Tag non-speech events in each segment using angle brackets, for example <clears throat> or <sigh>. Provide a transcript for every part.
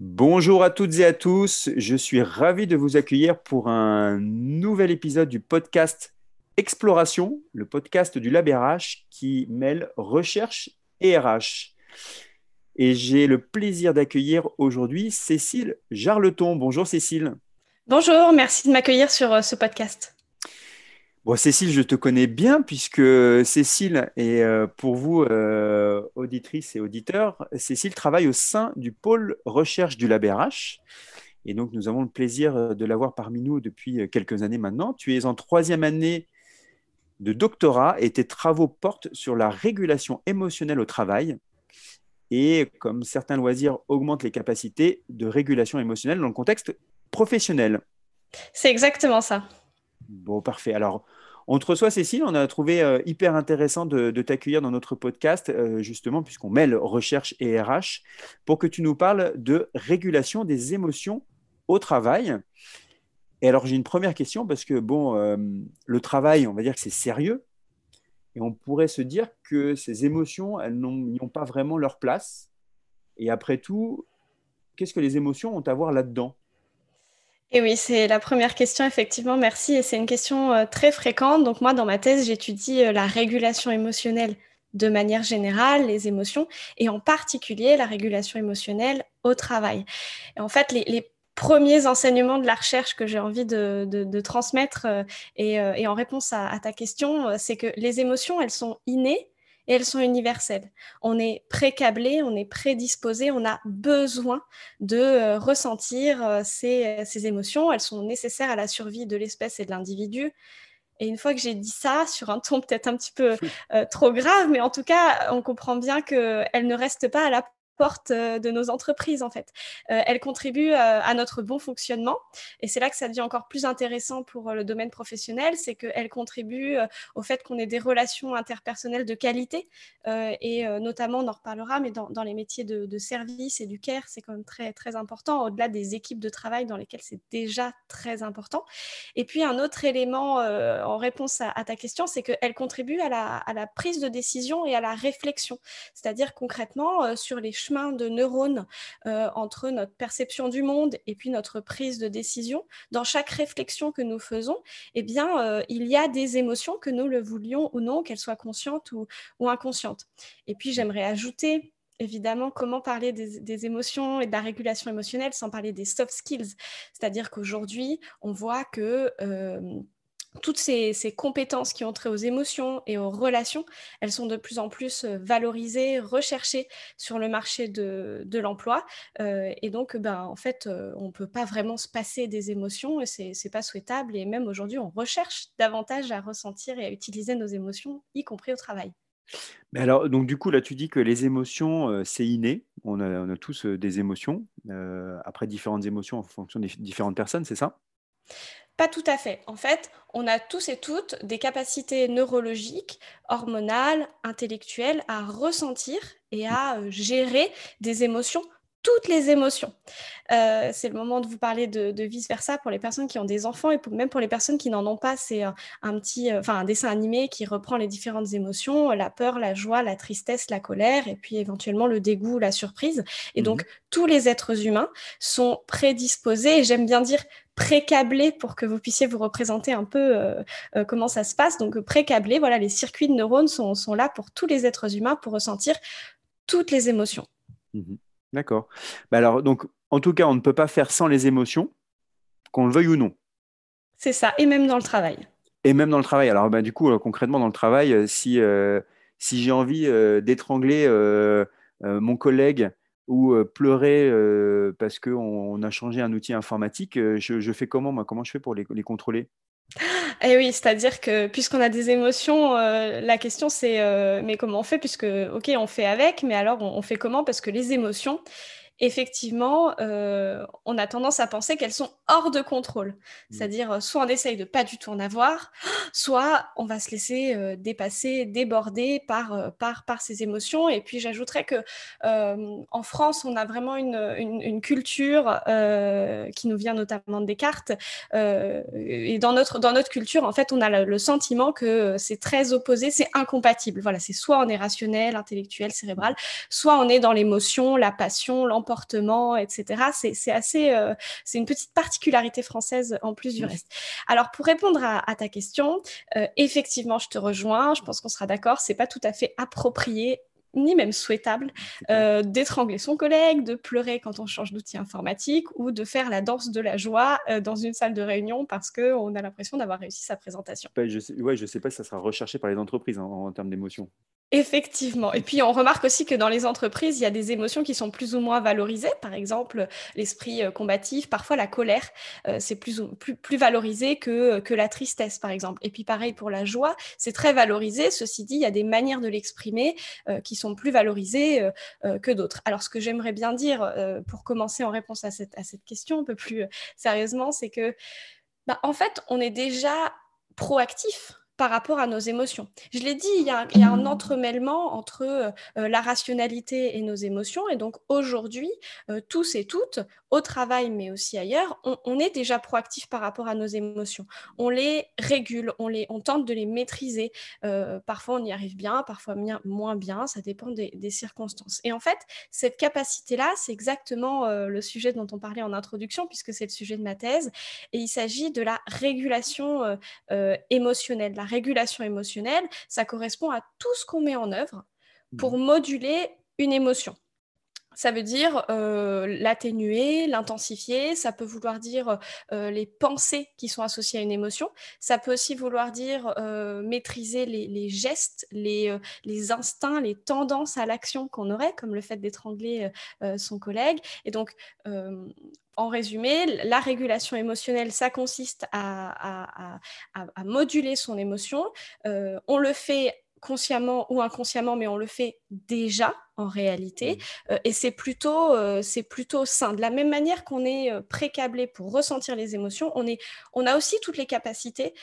Bonjour à toutes et à tous, je suis ravi de vous accueillir pour un nouvel épisode du podcast Exploration, le podcast du Lab RH qui mêle recherche et RH. Et j'ai le plaisir d'accueillir aujourd'hui Cécile Jarleton. Bonjour Cécile. Bonjour, merci de m'accueillir sur euh, ce podcast. Bon, Cécile, je te connais bien puisque Cécile est euh, pour vous, euh, auditrice et auditeur, Cécile travaille au sein du pôle recherche du LabRH. Et donc, nous avons le plaisir de l'avoir parmi nous depuis quelques années maintenant. Tu es en troisième année de doctorat et tes travaux portent sur la régulation émotionnelle au travail. Et comme certains loisirs augmentent les capacités de régulation émotionnelle dans le contexte professionnel. C'est exactement ça. Bon, parfait. Alors, on te reçoit, Cécile. On a trouvé euh, hyper intéressant de, t'accueillir dans notre podcast, euh, justement, puisqu'on mêle recherche et RH, pour que tu nous parles de régulation des émotions au travail. Et alors, j'ai une première question, parce que, bon, euh, le travail, on va dire que c'est sérieux. Et on pourrait se dire que ces émotions, elles n'y ont pas vraiment leur place. Et après tout, qu'est-ce que les émotions ont à voir là-dedans? Et oui, c'est la première question, effectivement, merci. Et c'est une question euh, très fréquente. Donc moi, dans ma thèse, j'étudie euh, la régulation émotionnelle de manière générale, les émotions, et en particulier la régulation émotionnelle au travail. En fait, les, premiers enseignements de la recherche que j'ai envie de, transmettre, euh, et, en réponse à ta question, c'est que les émotions, elles sont innées et elles sont universelles. On est pré-câblé, on est prédisposé, on a besoin de euh, ressentir euh, ces, ces, émotions. Elles sont nécessaires à la survie de l'espèce et de l'individu. Et une fois que j'ai dit ça, sur un ton peut-être un petit peu euh, trop grave, mais en tout cas, on comprend bien qu'elles ne restent pas à la porte euh, de nos entreprises en fait. Euh, elles contribuent euh, à notre bon fonctionnement et c'est là que ça devient encore plus intéressant pour le domaine professionnel, c'est qu'elles contribuent au fait qu'on ait des relations interpersonnelles de qualité et notamment on en reparlera, mais dans, les métiers de, service et du care, c'est quand même très très important au-delà des équipes de travail dans lesquelles c'est déjà très important. Et puis un autre élément en réponse à, ta question, c'est qu'elles contribuent à la, à la, prise de décision et à la réflexion, c'est-à-dire concrètement sur les chemin de neurones euh, entre notre perception du monde et puis notre prise de décision, dans chaque réflexion que nous faisons, eh bien, euh, il y a des émotions que nous le voulions ou non, qu'elles soient conscientes ou, inconscientes. Et puis, j'aimerais ajouter évidemment, comment parler des, émotions et de la régulation émotionnelle sans parler des soft skills. C'est-à-dire qu'aujourd'hui, on voit que euh, toutes ces, compétences qui ont trait aux émotions et aux relations, elles sont de plus en plus euh, valorisées, recherchées sur le marché de, l'emploi. Euh, et donc, ben, en fait, euh, on ne peut pas vraiment se passer des émotions et ce n'est pas souhaitable. Et même aujourd'hui, on recherche davantage à ressentir et à utiliser nos émotions, y compris au travail. Mais alors, donc du coup, là, tu dis que les émotions, c'est inné. On a, on a tous des émotions. après, différentes émotions en fonction des différentes personnes, c'est ça? Pas tout à fait. En fait, on a tous et toutes des capacités neurologiques, hormonales, intellectuelles à ressentir et à euh, gérer des émotions toutes les émotions. Euh, c'est le moment de vous parler de, vice-versa pour les personnes qui ont des enfants et même pour les personnes qui n'en ont pas. C'est un, petit, euh, enfin un dessin animé qui reprend les différentes émotions, la peur, la joie, la tristesse, la colère et puis éventuellement le dégoût, la surprise. Et donc, mhm. tous les êtres humains sont prédisposés, et j'aime bien dire pré-câblés pour que vous puissiez vous représenter un peu euh, comment ça se passe. Donc, pré-câblés, voilà, les circuits de neurones sont, là pour tous les êtres humains pour ressentir toutes les émotions. Mhm. D'accord. Bah alors, donc, en tout cas, on ne peut pas faire sans les émotions, qu'on le veuille ou non. C'est ça, et même dans le travail. Et même dans le travail. Alors, bah, du coup, euh, concrètement, dans le travail, euh, si, euh, si j'ai envie d'étrangler mon collègue ou pleurer parce qu'on a changé un outil informatique, je, fais comment, moi? Comment je fais pour les, les contrôler? Eh oui, c'est-à-dire que puisqu'on a des émotions, la question c'est mais comment on fait? Puisque, ok, on fait avec, mais alors on fait comment? Parce que les émotions, effectivement, euh, on a tendance à penser qu'elles sont hors de contrôle. Mmh. C'est-à-dire, euh, soit on essaye de pas du tout en avoir, <gasps> soit on va se laisser euh, dépasser, déborder par, par, par ces émotions. Et puis, j'ajouterais que en France, on a vraiment une, culture qui nous vient notamment de Descartes. et dans notre, dans notre culture, en fait, on a le, sentiment que c'est très opposé, c'est incompatible. Voilà, c'est soit on est rationnel, intellectuel, cérébral, soit on est dans l'émotion, la passion, l'empathie comportement, etc. C'est assez, c'est une petite particularité française en plus du reste. Alors pour répondre à, ta question, effectivement, je te rejoins. Je pense qu'on sera d'accord. C'est pas tout à fait approprié ni même souhaitable euh, d'étrangler son collègue, de pleurer quand on change d'outil informatique ou de faire la danse de la joie euh, dans une salle de réunion parce qu'on a l'impression d'avoir réussi sa présentation. je ne sais, pas si ça sera recherché par les entreprises en termes d'émotion. Effectivement. Et puis on remarque aussi que dans les entreprises, il y a des émotions qui sont plus ou moins valorisées. Par exemple, l'esprit euh, combatif, parfois la colère, euh, c'est plus, plus, plus valorisé que, que la tristesse, par exemple. Et puis pareil pour la joie, c'est très valorisé. Ceci dit, il y a des manières de l'exprimer euh, qui sont plus valorisées que d'autres. Alors ce que j'aimerais bien dire pour commencer en réponse à cette, à cette question un peu plus sérieusement, c'est que bah, en fait, on est déjà proactif par rapport à nos émotions. Je l'ai dit, il y, a, un entremêlement entre euh, la rationalité et nos émotions. Et donc aujourd'hui, euh, tous et toutes, au travail, mais aussi ailleurs, on, est déjà proactif par rapport à nos émotions. On les régule, on, les, on tente de les maîtriser. Euh, parfois, on y arrive bien, parfois moins bien, ça dépend des, circonstances. Et en fait, cette capacité-là, c'est exactement le sujet dont on parlait en introduction, puisque c'est le sujet de ma thèse. Et il s'agit de la régulation émotionnelle, la régulation émotionnelle, ça correspond à tout ce qu'on met en œuvre pour mmh. moduler une émotion. Ça veut dire euh, l'atténuer, l'intensifier. Ça peut vouloir dire euh, les pensées qui sont associées à une émotion. Ça peut aussi vouloir dire euh, maîtriser les, gestes, les, instincts, les tendances à l'action qu'on aurait, comme le fait d'étrangler son collègue. Et donc, en résumé, la régulation émotionnelle, ça consiste à moduler son émotion. on le fait consciemment ou inconsciemment, mais on le fait déjà en réalité. Mmh. Euh, et c'est plutôt, euh, c'est plutôt sain. De la même manière qu'on est euh, précablé pour ressentir les émotions, on, est, on a aussi toutes les capacités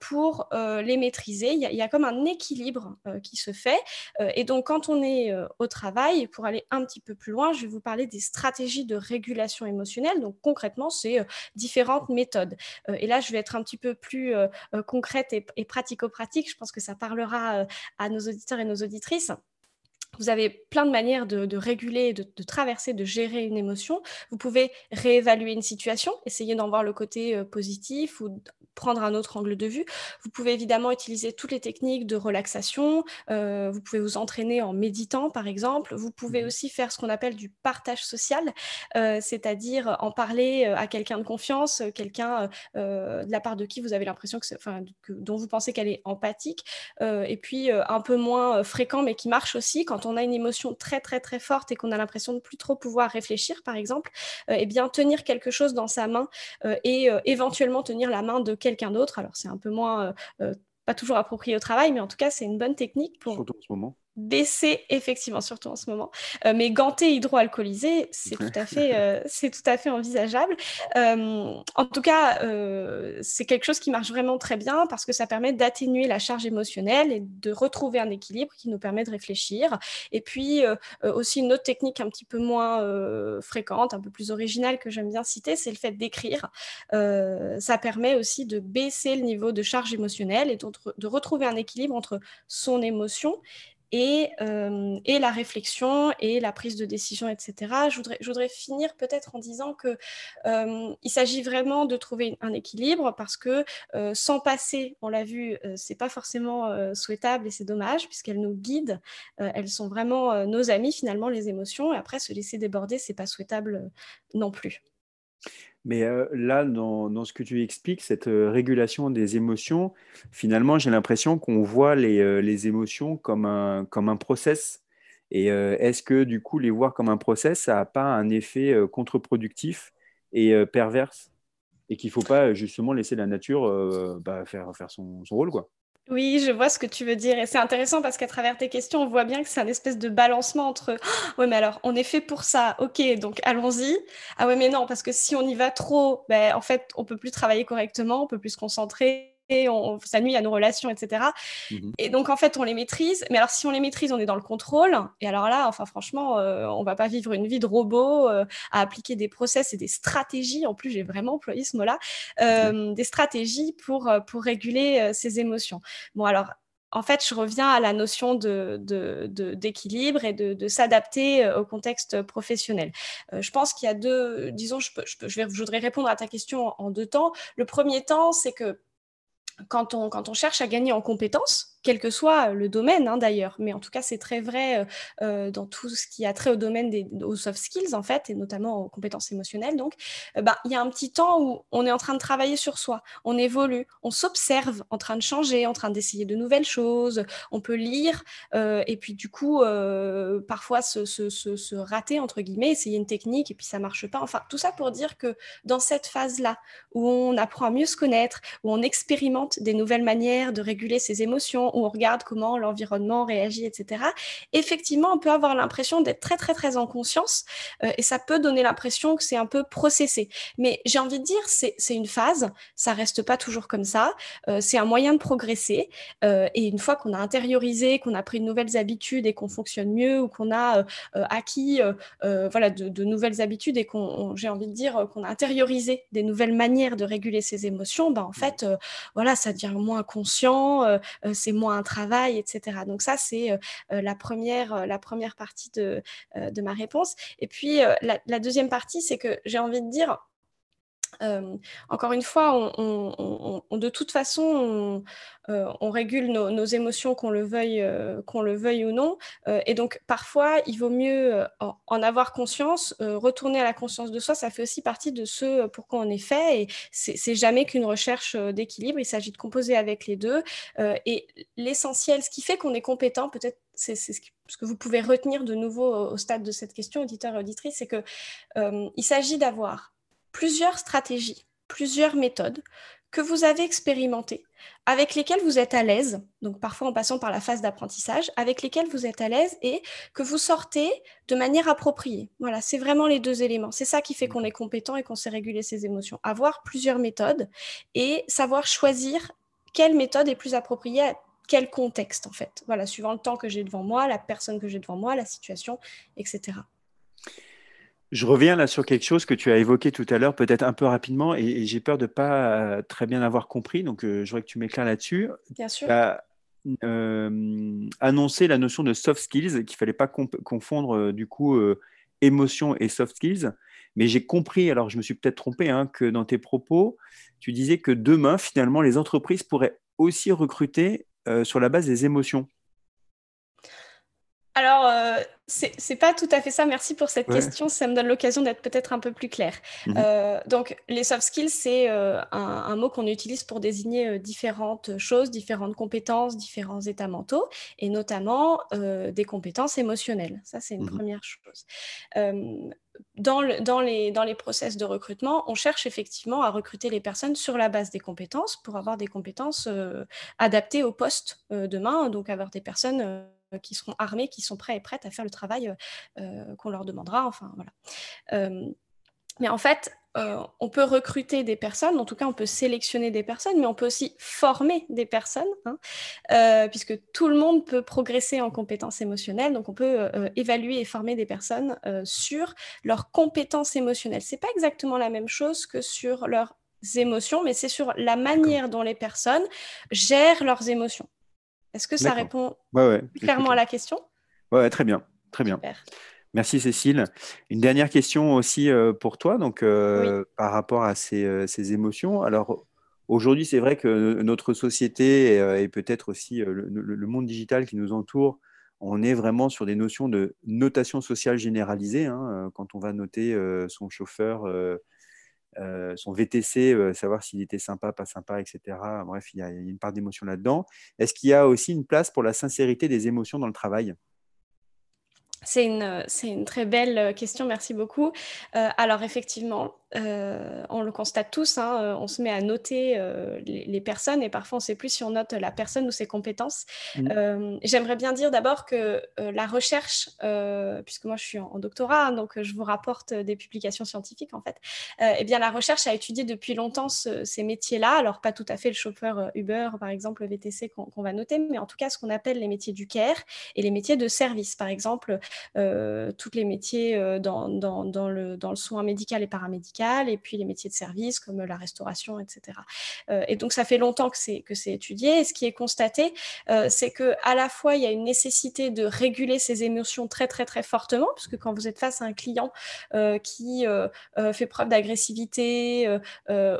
pour les maîtriser. Il y, a, il y, a, comme un équilibre qui se fait. et donc, quand on est au travail, pour aller un petit peu plus loin, je vais vous parler des stratégies de régulation émotionnelle. Donc, concrètement, c'est différentes méthodes. et là, je vais être un petit peu plus concrète et, et pratico-pratique. Je pense que ça parlera à nos auditeurs et nos auditrices. Vous avez plein de manières de, réguler, de, traverser, de gérer une émotion. Vous pouvez réévaluer une situation, essayer d'en voir le côté euh, positif ou prendre un autre angle de vue. Vous pouvez évidemment utiliser toutes les techniques de relaxation. Euh, vous pouvez vous entraîner en méditant, par exemple. Vous pouvez mmh aussi faire ce qu'on appelle du partage social, euh, c'est-à-dire en parler à quelqu'un de confiance, quelqu'un de la part de qui vous avez l'impression que, enfin, dont vous pensez qu'elle est empathique, et puis un peu moins fréquent, mais qui marche aussi quand on a une émotion très très très forte et qu'on a l'impression de plus trop pouvoir réfléchir, par exemple, euh, eh bien tenir quelque chose dans sa main euh, et euh, éventuellement tenir la main de quelqu'un d'autre. Alors c'est un peu moins pas toujours approprié au travail, mais en tout cas c'est une bonne technique pour. Surtout en ce baisser effectivement, surtout en ce moment. Euh, mais ganté hydroalcoolisé, c'est tout à fait, euh, <laughs> c'est tout à fait envisageable. Euh, en tout cas, c'est quelque chose qui marche vraiment très bien parce que ça permet d'atténuer la charge émotionnelle et de retrouver un équilibre qui nous permet de réfléchir. Et puis aussi une autre technique un petit peu moins fréquente, un peu plus originale que j'aime bien citer, c'est le fait d'écrire. ça permet aussi de baisser le niveau de charge émotionnelle et de retrouver un équilibre entre son émotion euh, et, la réflexion et la prise de décision, etc. Je voudrais, finir peut-être en disant qu'il euh, s'agit vraiment de trouver un équilibre parce que euh, sans passer, on l'a vu, c'est pas forcément souhaitable et c'est dommage puisqu'elles nous guident. elles sont vraiment nos amies finalement les émotions et après se laisser déborder, c'est pas souhaitable non plus. Mais là, dans, ce que tu expliques, cette régulation des émotions, finalement, j'ai l'impression qu'on voit les, émotions comme un, comme un process. Et est-ce que du coup, les voir comme un process, ça n'a pas un effet contre-productif et perverse? Et qu'il ne faut pas justement laisser la nature bah, faire, faire son, son rôle, quoi. Oui, je vois ce que tu veux dire. Et c'est intéressant parce qu'à travers tes questions, on voit bien que c'est un espèce de balancement entre <gasps> oh, mais alors, on est fait pour ça. OK, donc allons-y. Ah ouais, mais non, parce que si on y va trop, ben, en fait, on peut plus travailler correctement, on peut plus se concentrer on, ça nuit à nos relations, etc. Mmh et donc, en fait, on les maîtrise. Mais alors, si on les maîtrise, on est dans le contrôle. Et alors là, enfin, franchement, euh, on va pas vivre une vie de robot euh, à appliquer des process et des stratégies. En plus, j'ai vraiment employé ce mot-là. Euh, des stratégies pour, pour réguler ces émotions. Bon, alors, en fait, je reviens à la notion d'équilibre de, de, et de, s'adapter au contexte professionnel. je pense qu'il y a deux, disons, je, je, vais, je voudrais répondre à ta question en deux temps. Le premier temps, c'est que quand on, quand on cherche à gagner en compétences, quel que soit le domaine hein, d'ailleurs, mais en tout cas c'est très vrai euh, euh, dans tout ce qui a trait au domaine des soft skills en fait, et notamment aux compétences émotionnelles. Donc, euh, bah, il y a un petit temps où on est en train de travailler sur soi, on évolue, on s'observe en train de changer, en train d'essayer de nouvelles choses, on peut lire, et puis du coup parfois se, se, se, rater entre guillemets, essayer une technique et puis ça marche pas. Enfin, tout ça pour dire que dans cette phase-là où on apprend à mieux se connaître, où on expérimente des nouvelles manières de réguler ses émotions, où on regarde comment l'environnement réagit, etc., effectivement, on peut avoir l'impression d'être très, très, très en conscience euh, et ça peut donner l'impression que c'est un peu processé. Mais j'ai envie de dire, c'est une phase, ça reste pas toujours comme ça, euh, c'est un moyen de progresser euh, et une fois qu'on a intériorisé, qu'on a pris de nouvelles habitudes et qu'on fonctionne mieux ou qu'on a acquis voilà, de, nouvelles habitudes et qu'on, j'ai envie de dire, qu'on a intériorisé des nouvelles manières de réguler ses émotions, ben, en fait, voilà, ça devient moins conscient, c'est moins un travail, etc. Donc ça, c'est euh, euh, la, première, euh, la première partie de, de ma réponse. Et puis, la, deuxième partie, c'est que j'ai envie de dire, encore une fois, de toute façon, on, régule nos, émotions, qu'on le, veuille, qu'on le veuille ou non. et donc, parfois, il vaut mieux en, avoir conscience, retourner à la conscience de soi. Ça fait aussi partie de ce pourquoi on est fait. Et c'est jamais qu'une recherche d'équilibre. Il s'agit de composer avec les deux. et l'essentiel, ce qui fait qu'on est compétent, peut-être c'est ce, que vous pouvez retenir de nouveau au, stade de cette question, auditeur et auditrice, c'est que il s'agit d'avoir plusieurs stratégies, plusieurs méthodes que vous avez expérimentées, avec lesquelles vous êtes à l'aise, donc parfois en passant par la phase d'apprentissage, avec lesquelles vous êtes à l'aise et que vous sortez de manière appropriée. Voilà, c'est vraiment les deux éléments. C'est ça qui fait qu'on est compétent et qu'on sait réguler ses émotions. Avoir plusieurs méthodes et savoir choisir quelle méthode est plus appropriée à quel contexte en fait. Voilà, suivant le temps que j'ai devant moi, la personne que j'ai devant moi, la situation, etc. Je reviens là sur quelque chose que tu as évoqué tout à l'heure, peut-être un peu rapidement, et, j'ai peur de ne pas euh, très bien avoir compris, donc euh, je voudrais que tu m'éclaires là-dessus. Bien sûr. Tu as euh, annoncé la notion de soft skills, qu'il ne fallait pas confondre du coup émotion et soft skills, mais j'ai compris, alors je me suis peut-être trompé, hein, que dans tes propos, tu disais que demain, finalement, les entreprises pourraient aussi recruter sur la base des émotions. Alors, euh, c'est pas tout à fait ça. Merci pour cette question. Ça me donne l'occasion d'être peut-être un peu plus clair. Mhm. Euh, donc, les soft skills, c'est euh, un, mot qu'on utilise pour désigner euh, différentes choses, différentes compétences, différents états mentaux, et notamment des compétences émotionnelles. Ça, c'est une mhm. première chose. Dans, le, dans, les, dans les process de recrutement, on cherche effectivement à recruter les personnes sur la base des compétences pour avoir des compétences adaptées au poste demain, donc avoir des personnes euh, qui seront armés, qui sont prêts et prêtes à faire le travail euh, euh, qu'on leur demandera. Enfin, voilà. mais en fait, on peut recruter des personnes, en tout cas on peut sélectionner des personnes, mais on peut aussi former des personnes, hein, puisque tout le monde peut progresser en compétences émotionnelles. Donc on peut évaluer et former des personnes sur leurs compétences émotionnelles. C'est pas exactement la même chose que sur leurs émotions, mais c'est sur la manière dont les personnes gèrent leurs émotions. Est-ce que ça répond clairement à la question? Oui, très bien. Très bien. Merci Cécile. Une dernière question aussi euh, pour toi, donc euh, par rapport à ces, euh, émotions. Alors aujourd'hui, c'est vrai que notre société et, peut-être aussi le, monde digital qui nous entoure, on est vraiment sur des notions de notation sociale généralisée. Hein, quand on va noter son chauffeur euh, son VTC, euh, savoir s'il était sympa, pas sympa, etc. Bref, il y a, une part d'émotion là-dedans. Est-ce qu'il y a aussi une place pour la sincérité des émotions dans le travail? C'est une, une, très belle question, merci beaucoup. Euh, alors effectivement, euh, on le constate tous, hein, euh, on se met à noter euh, les, personnes et parfois on ne sait plus si on note la personne ou ses compétences. Mmh. J'aimerais bien dire d'abord que la recherche, puisque moi je suis en, doctorat, donc je vous rapporte des publications scientifiques en fait, eh bien la recherche a étudié depuis longtemps ces métiers-là, alors pas tout à fait le chauffeur Uber par exemple, le VTC qu'on va noter, mais en tout cas ce qu'on appelle les métiers du care et les métiers de service. Par exemple, tous les métiers dans, dans, le, dans le soin médical et paramédical, et puis les métiers de service comme la restauration, etc. et donc, ça fait longtemps que c'est, étudié. Et ce qui est constaté, c'est que à la fois, il y a une nécessité de réguler ses émotions très, très, très fortement, parce que quand vous êtes face à un client qui fait preuve d'agressivité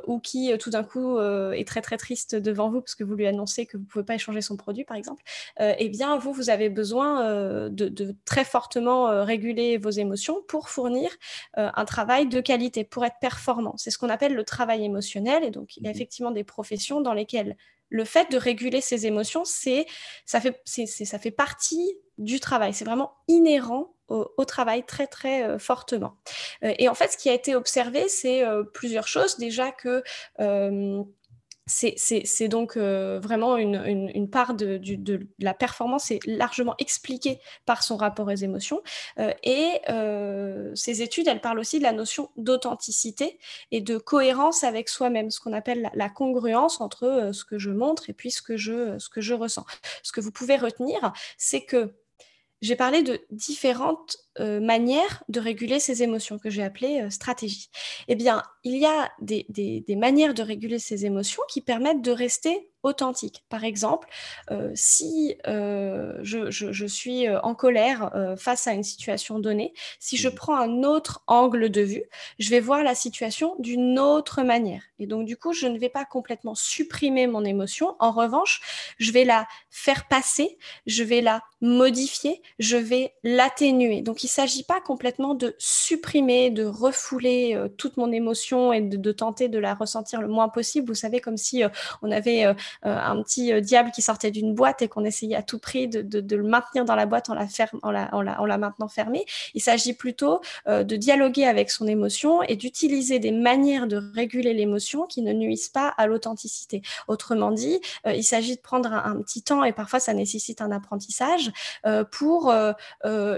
ou qui, tout d'un coup, est très, très triste devant vous parce que vous lui annoncez que vous ne pouvez pas échanger son produit, par exemple, eh bien, vous, vous avez besoin de, très fortement réguler vos émotions pour fournir un travail de qualité, pour être performant. C'est ce qu'on appelle le travail émotionnel. Et donc, il y a mmh effectivement des professions dans lesquelles le fait de réguler ses émotions, c'est ça fait, ça fait partie du travail. C'est vraiment inhérent au, travail très très fortement. et en fait, ce qui a été observé, c'est plusieurs choses. Déjà que c'est donc euh, vraiment une, part de, la performance est largement expliquée par son rapport aux émotions. Euh, et euh, ces études, elles parlent aussi de la notion d'authenticité et de cohérence avec soi-même, ce qu'on appelle la, congruence entre ce que je montre et puis ce que je, ce que je ressens. Ce que vous pouvez retenir, c'est que j'ai parlé de différentes euh, manières de réguler ses émotions que j'ai appelées euh, stratégies. Eh bien, il y a des, des, manières de réguler ses émotions qui permettent de rester authentique. Par exemple, euh, si euh, je, suis en colère face à une situation donnée, si je mmh. prends un autre angle de vue, je vais voir la situation d'une autre manière. Et donc, du coup, je ne vais pas complètement supprimer mon émotion. En revanche, je vais la faire passer, je vais la modifier, je vais l'atténuer. Donc, il ne s'agit pas complètement de supprimer, de refouler toute mon émotion et de, tenter de la ressentir le moins possible. Vous savez, comme si on avait euh, un petit euh, diable qui sortait d'une boîte et qu'on essayait à tout prix de, le maintenir dans la boîte en la, en la, maintenant fermée. Il s'agit plutôt euh, de dialoguer avec son émotion et d'utiliser des manières de réguler l'émotion qui ne nuisent pas à l'authenticité. Autrement dit, il s'agit de prendre un, petit temps et parfois ça nécessite un apprentissage pour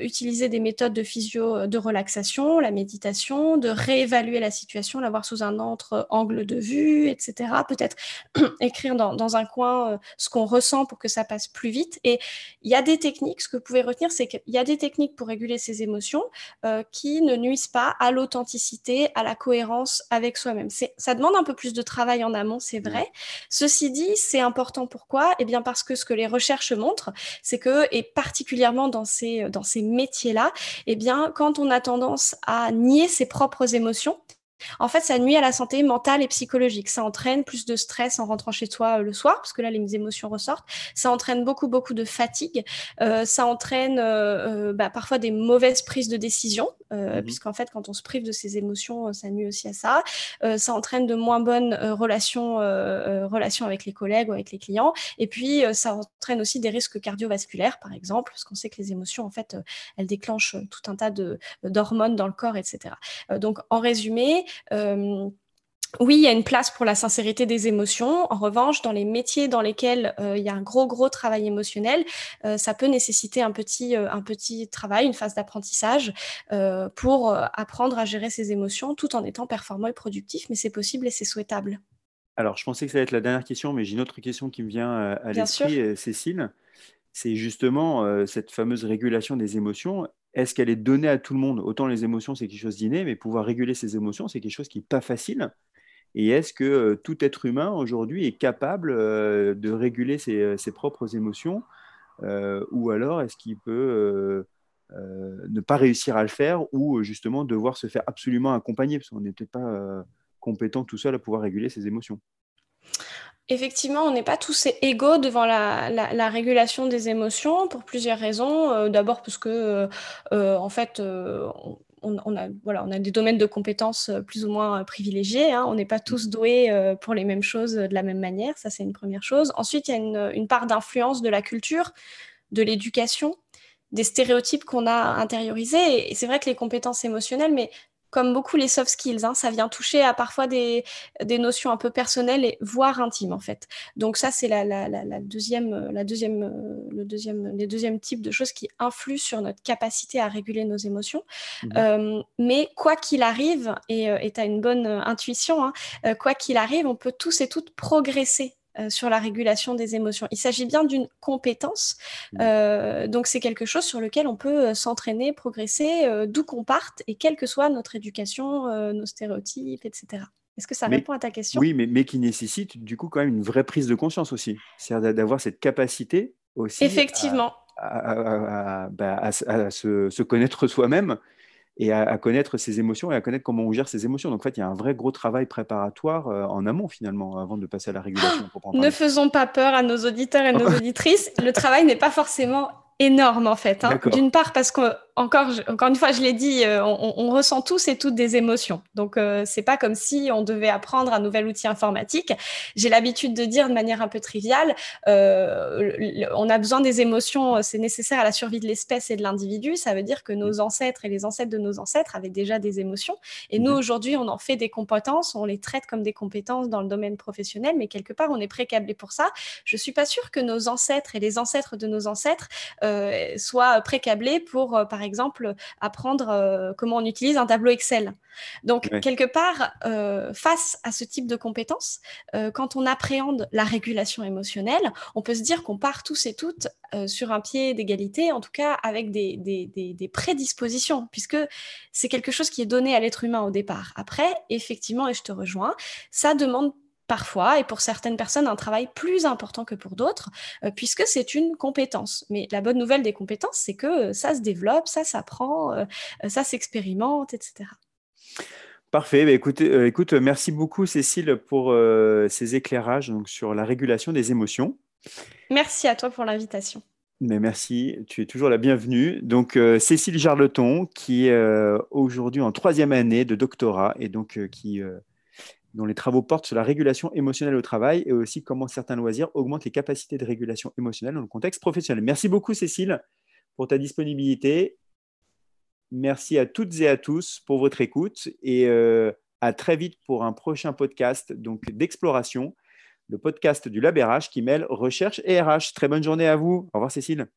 utiliser des méthodes de physio, de relaxation, la méditation, de réévaluer la situation, la voir sous un autre angle de vue, etc. Peut-être <clears throat> écrire dans, dans un coin euh, ce qu'on ressent pour que ça passe plus vite. Et il y a des techniques, ce que vous pouvez retenir, c'est qu'il y a des techniques pour réguler ses émotions euh, qui ne nuisent pas à l'authenticité, à la cohérence avec soi-même. Ça demande un peu plus de travail en amont, c'est vrai. Ceci dit, c'est important pourquoi? Eh bien parce que ce que les recherches montrent, c'est que, et particulièrement dans ces, dans ces métiers-là, eh bien quand on a tendance à nier ses propres émotions, en fait, ça nuit à la santé mentale et psychologique. Ça entraîne plus de stress en rentrant chez toi euh, le soir, parce que là, les émotions ressortent. Ça entraîne beaucoup, beaucoup de fatigue. Euh, ça entraîne euh, bah, parfois des mauvaises prises de décision, mmh puisqu'en fait, quand on se prive de ses émotions, ça nuit aussi à ça. ça entraîne de moins bonnes relations, relations avec les collègues ou avec les clients. Et puis, ça entraîne aussi des risques cardiovasculaires, par exemple, parce qu'on sait que les émotions, en fait, elles déclenchent tout un tas d'hormones dans le corps, etc. donc, en résumé, oui, il y a une place pour la sincérité des émotions. En revanche, dans les métiers dans lesquels euh, il y a un gros, gros travail émotionnel, euh, ça peut nécessiter un petit, un petit travail, une phase d'apprentissage pour apprendre à gérer ses émotions tout en étant performant et productif. Mais c'est possible et c'est souhaitable. Alors, je pensais que ça allait être la dernière question, mais j'ai une autre question qui me vient à l'esprit, Cécile. C'est justement cette fameuse régulation des émotions est-ce qu'elle est donnée à tout le monde? Autant les émotions, c'est quelque chose d'inné, mais pouvoir réguler ses émotions, c'est quelque chose qui n'est pas facile. Et est-ce que euh, tout être humain aujourd'hui est capable euh, de réguler ses, euh, propres émotions Ou alors est-ce qu'il peut ne pas réussir à le faire ou justement devoir se faire absolument accompagner? Parce qu'on peut-être pas compétent tout seul à pouvoir réguler ses émotions. Effectivement, on n'est pas tous égaux devant la, régulation des émotions pour plusieurs raisons. Euh, d'abord parce que, euh, euh, en fait, on, a, voilà, on a des domaines de compétences plus ou moins privilégiés. Hein. On n'est pas tous doués pour les mêmes choses de la même manière. Ça, c'est une première chose. Ensuite, il y a une, une part d'influence de la culture, de l'éducation, des stéréotypes qu'on a intériorisés. Et c'est vrai que les compétences émotionnelles, mais comme beaucoup les soft skills, hein, ça vient toucher à parfois des, notions un peu personnelles et voire intimes en fait. Donc ça c'est la, deuxième, la deuxième, le deuxième, les deuxièmes types de choses qui influent sur notre capacité à réguler nos émotions. Mmh. Euh, mais quoi qu'il arrive, et tu as une bonne intuition, hein, euh, quoi qu'il arrive, on peut tous et toutes progresser sur la régulation des émotions. Il s'agit bien d'une compétence, mmh. donc c'est quelque chose sur lequel on peut s'entraîner, progresser, d'où qu'on parte et quelle que soit notre éducation, nos stéréotypes, etc. Est-ce que ça répond à ta question? Oui, mais, mais, qui nécessite du coup quand même une vraie prise de conscience aussi. C'est-à-dire d'avoir cette capacité aussi. Effectivement. À, bah, se, connaître soi-même et à, connaître ses émotions et à connaître comment on gère ses émotions. Donc en fait, il y a un vrai gros travail préparatoire euh, en amont finalement avant de passer à la régulation. ne faisons pas peur à nos auditeurs et nos <laughs> auditrices. Le travail n'est pas forcément énorme en fait. Hein. D'une part parce que encore, encore une fois, je l'ai dit, euh, on, ressent tous et toutes des émotions. Donc, euh, c'est pas comme si on devait apprendre un nouvel outil informatique. J'ai l'habitude de dire de manière un peu triviale, euh, on a besoin des émotions, c'est nécessaire à la survie de l'espèce et de l'individu. Ça veut dire que nos ancêtres et les ancêtres de nos ancêtres avaient déjà des émotions. Et nous, mhm. aujourd'hui, on en fait des compétences, on les traite comme des compétences dans le domaine professionnel, mais quelque part, on est précablé pour ça. Je suis pas sûre que nos ancêtres et les ancêtres de nos ancêtres soient précablés pour, par exemple, apprendre euh, comment on utilise un tableau Excel. Donc, quelque part, euh, face à ce type de compétences, euh, quand on appréhende la régulation émotionnelle, on peut se dire qu'on part tous et toutes sur un pied d'égalité, en tout cas avec des, des prédispositions, puisque c'est quelque chose qui est donné à l'être humain au départ. Après, effectivement, et je te rejoins, ça demande parfois, et pour certaines personnes, un travail plus important que pour d'autres, euh, puisque c'est une compétence. Mais la bonne nouvelle des compétences, c'est que euh, ça se développe, ça s'apprend, euh, ça s'expérimente, etc. Parfait. Bah, écoute, écoute, merci beaucoup Cécile pour ces éclairages donc, sur la régulation des émotions. Merci à toi pour l'invitation. Mais merci, tu es toujours la bienvenue. Donc Cécile Jarleton, qui est aujourd'hui en troisième année de doctorat et donc qui dont les travaux portent sur la régulation émotionnelle au travail et aussi comment certains loisirs augmentent les capacités de régulation émotionnelle dans le contexte professionnel. Merci beaucoup, Cécile, pour ta disponibilité. Merci à toutes et à tous pour votre écoute et euh, à très vite pour un prochain podcast donc d'exploration, le podcast du LabRH qui mêle recherche et RH. Très bonne journée à vous. Au revoir, Cécile.